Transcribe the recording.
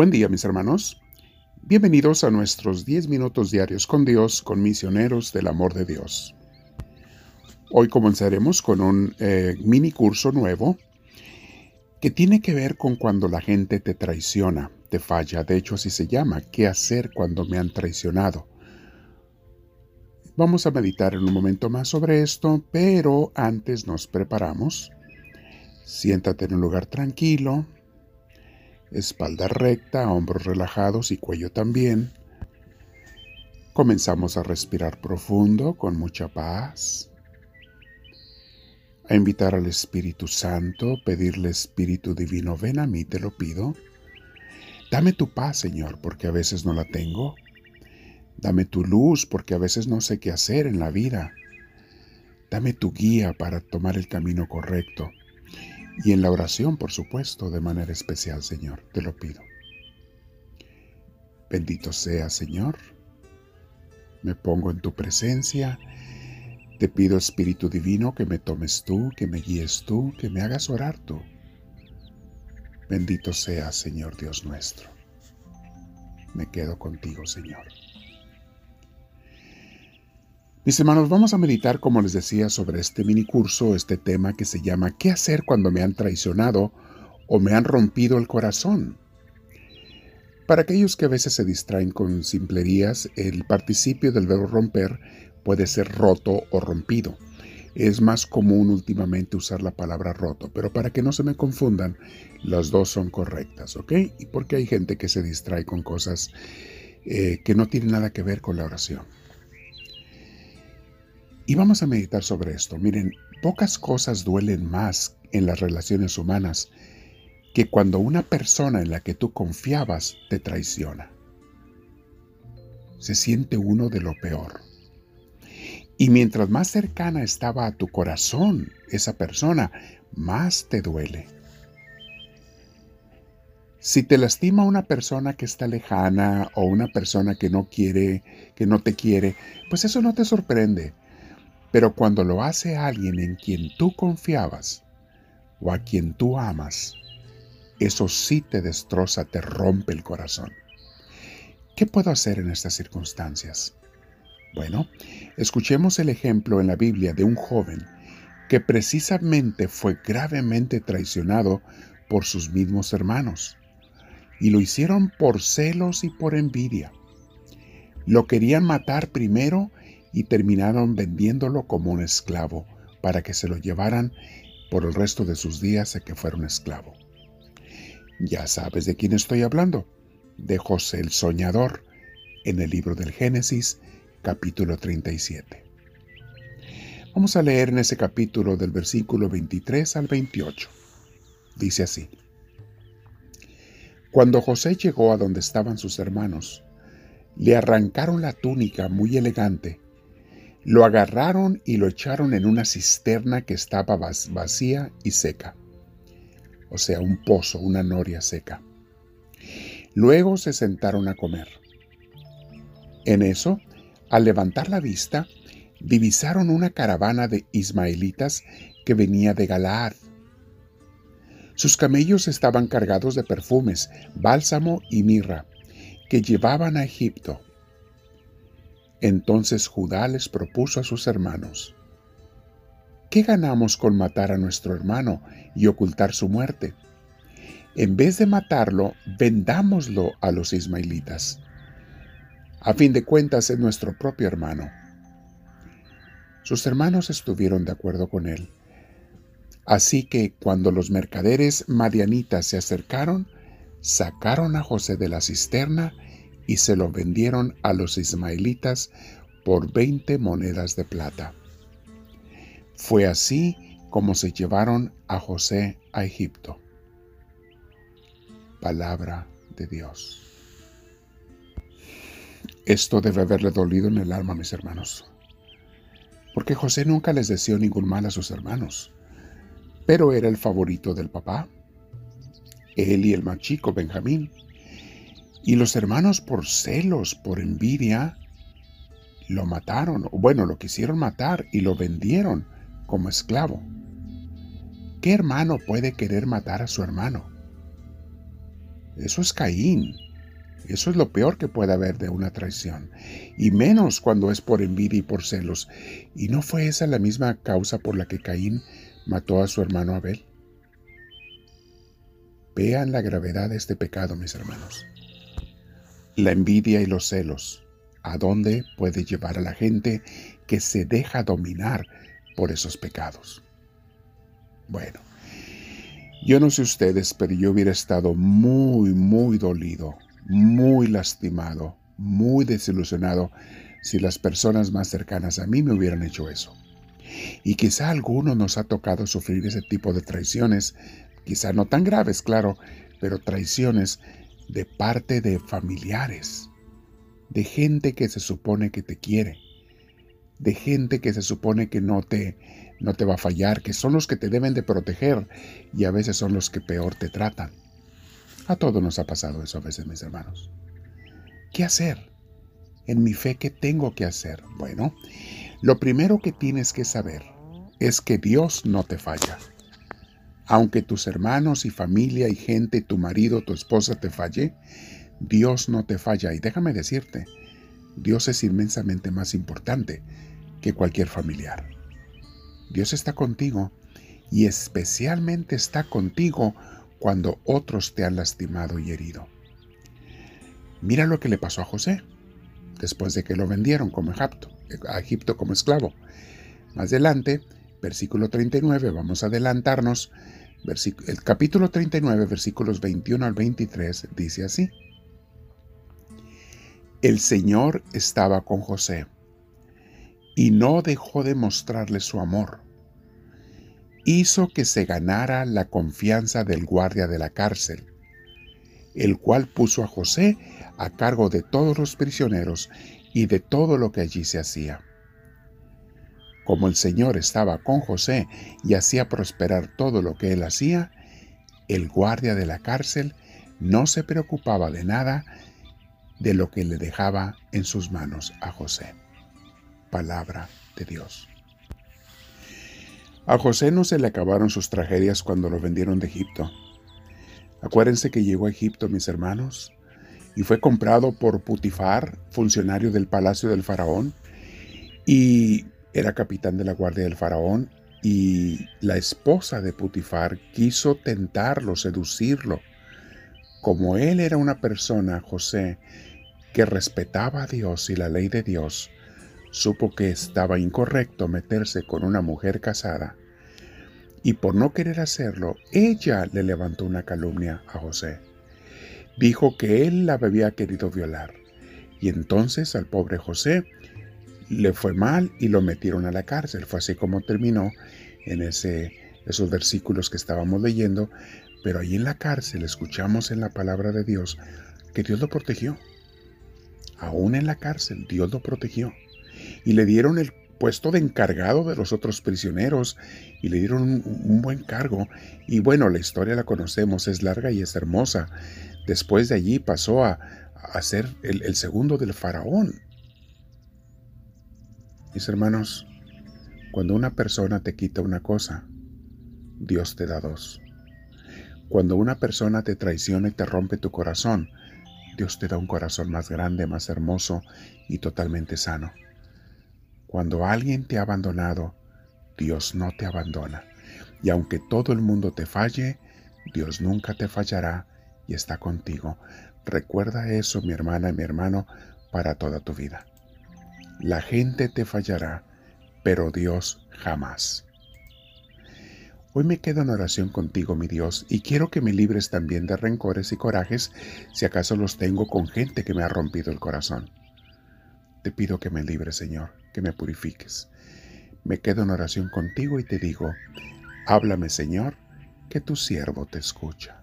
Buen día mis hermanos. Bienvenidos a nuestros 10 minutos diarios con Dios, con misioneros del amor de Dios. Hoy comenzaremos con un eh, mini curso nuevo que tiene que ver con cuando la gente te traiciona, te falla. De hecho, así se llama, ¿qué hacer cuando me han traicionado? Vamos a meditar en un momento más sobre esto, pero antes nos preparamos. Siéntate en un lugar tranquilo, espalda recta, hombros relajados y cuello también. Comenzamos a respirar profundo con mucha paz. A invitar al Espíritu Santo, pedirle Espíritu Divino, ven a mí, te lo pido. Dame tu paz, Señor, porque a veces no la tengo. Dame tu luz, porque a veces no sé qué hacer en la vida. Dame tu guía para tomar el camino correcto. Y en la oración, por supuesto, de manera especial, Señor, te lo pido. Bendito sea, Señor. Me pongo en tu presencia. Te pido, Espíritu Divino, que me tomes tú, que me guíes tú, que me hagas orar tú. Bendito sea, Señor Dios nuestro. Me quedo contigo, Señor. Mis hermanos, vamos a meditar, como les decía, sobre este mini curso, este tema que se llama ¿Qué hacer cuando me han traicionado o me han rompido el corazón? Para aquellos que a veces se distraen con simplerías, el participio del verbo romper puede ser roto o rompido. Es más común últimamente usar la palabra roto, pero para que no se me confundan, las dos son correctas, ¿ok? Y porque hay gente que se distrae con cosas eh, que no tienen nada que ver con la oración. Y vamos a meditar sobre esto. Miren, pocas cosas duelen más en las relaciones humanas que cuando una persona en la que tú confiabas te traiciona. Se siente uno de lo peor. Y mientras más cercana estaba a tu corazón esa persona, más te duele. Si te lastima una persona que está lejana o una persona que no quiere, que no te quiere, pues eso no te sorprende. Pero cuando lo hace alguien en quien tú confiabas o a quien tú amas, eso sí te destroza, te rompe el corazón. ¿Qué puedo hacer en estas circunstancias? Bueno, escuchemos el ejemplo en la Biblia de un joven que precisamente fue gravemente traicionado por sus mismos hermanos. Y lo hicieron por celos y por envidia. Lo querían matar primero y terminaron vendiéndolo como un esclavo para que se lo llevaran por el resto de sus días a que fuera un esclavo. Ya sabes de quién estoy hablando, de José el Soñador, en el libro del Génesis, capítulo 37. Vamos a leer en ese capítulo del versículo 23 al 28. Dice así. Cuando José llegó a donde estaban sus hermanos, le arrancaron la túnica muy elegante lo agarraron y lo echaron en una cisterna que estaba vacía y seca, o sea, un pozo, una noria seca. Luego se sentaron a comer. En eso, al levantar la vista, divisaron una caravana de ismaelitas que venía de Galaad. Sus camellos estaban cargados de perfumes, bálsamo y mirra, que llevaban a Egipto. Entonces Judá les propuso a sus hermanos, ¿qué ganamos con matar a nuestro hermano y ocultar su muerte? En vez de matarlo, vendámoslo a los ismaelitas. A fin de cuentas es nuestro propio hermano. Sus hermanos estuvieron de acuerdo con él. Así que cuando los mercaderes madianitas se acercaron, sacaron a José de la cisterna y se lo vendieron a los ismaelitas por veinte monedas de plata. Fue así como se llevaron a José a Egipto. Palabra de Dios. Esto debe haberle dolido en el alma, mis hermanos, porque José nunca les deseó ningún mal a sus hermanos, pero era el favorito del papá. Él y el más chico, Benjamín, y los hermanos por celos, por envidia, lo mataron, bueno, lo quisieron matar y lo vendieron como esclavo. ¿Qué hermano puede querer matar a su hermano? Eso es Caín. Eso es lo peor que puede haber de una traición. Y menos cuando es por envidia y por celos. ¿Y no fue esa la misma causa por la que Caín mató a su hermano Abel? Vean la gravedad de este pecado, mis hermanos. La envidia y los celos. ¿A dónde puede llevar a la gente que se deja dominar por esos pecados? Bueno, yo no sé ustedes, pero yo hubiera estado muy, muy dolido, muy lastimado, muy desilusionado si las personas más cercanas a mí me hubieran hecho eso. Y quizá a alguno nos ha tocado sufrir ese tipo de traiciones, quizá no tan graves, claro, pero traiciones de parte de familiares, de gente que se supone que te quiere, de gente que se supone que no te no te va a fallar, que son los que te deben de proteger y a veces son los que peor te tratan. A todos nos ha pasado eso a veces, mis hermanos. ¿Qué hacer? En mi fe, ¿qué tengo que hacer? Bueno, lo primero que tienes que saber es que Dios no te falla. Aunque tus hermanos y familia y gente, tu marido, tu esposa te falle, Dios no te falla. Y déjame decirte, Dios es inmensamente más importante que cualquier familiar. Dios está contigo y especialmente está contigo cuando otros te han lastimado y herido. Mira lo que le pasó a José después de que lo vendieron como Egipto, a Egipto como esclavo. Más adelante, versículo 39, vamos a adelantarnos, el capítulo 39, versículos 21 al 23, dice así. El Señor estaba con José y no dejó de mostrarle su amor. Hizo que se ganara la confianza del guardia de la cárcel, el cual puso a José a cargo de todos los prisioneros y de todo lo que allí se hacía. Como el Señor estaba con José y hacía prosperar todo lo que él hacía, el guardia de la cárcel no se preocupaba de nada de lo que le dejaba en sus manos a José palabra de Dios. A José no se le acabaron sus tragedias cuando lo vendieron de Egipto. Acuérdense que llegó a Egipto, mis hermanos, y fue comprado por Putifar, funcionario del palacio del faraón, y era capitán de la guardia del faraón, y la esposa de Putifar quiso tentarlo, seducirlo. Como él era una persona, José, que respetaba a Dios y la ley de Dios, supo que estaba incorrecto meterse con una mujer casada y por no querer hacerlo, ella le levantó una calumnia a José. Dijo que él la había querido violar y entonces al pobre José le fue mal y lo metieron a la cárcel. Fue así como terminó en ese, esos versículos que estábamos leyendo, pero ahí en la cárcel escuchamos en la palabra de Dios que Dios lo protegió. Aún en la cárcel Dios lo protegió y le dieron el puesto de encargado de los otros prisioneros y le dieron un, buen cargo. Y bueno, la historia la conocemos, es larga y es hermosa. Después de allí pasó a, a ser el, el segundo del faraón. Mis hermanos, cuando una persona te quita una cosa, Dios te da dos. Cuando una persona te traiciona y te rompe tu corazón, Dios te da un corazón más grande, más hermoso y totalmente sano. Cuando alguien te ha abandonado, Dios no te abandona. Y aunque todo el mundo te falle, Dios nunca te fallará y está contigo. Recuerda eso, mi hermana y mi hermano, para toda tu vida. La gente te fallará, pero Dios jamás. Hoy me quedo en oración contigo, mi Dios, y quiero que me libres también de rencores y corajes si acaso los tengo con gente que me ha rompido el corazón. Te pido que me libres, Señor que me purifiques. Me quedo en oración contigo y te digo, háblame Señor, que tu siervo te escucha.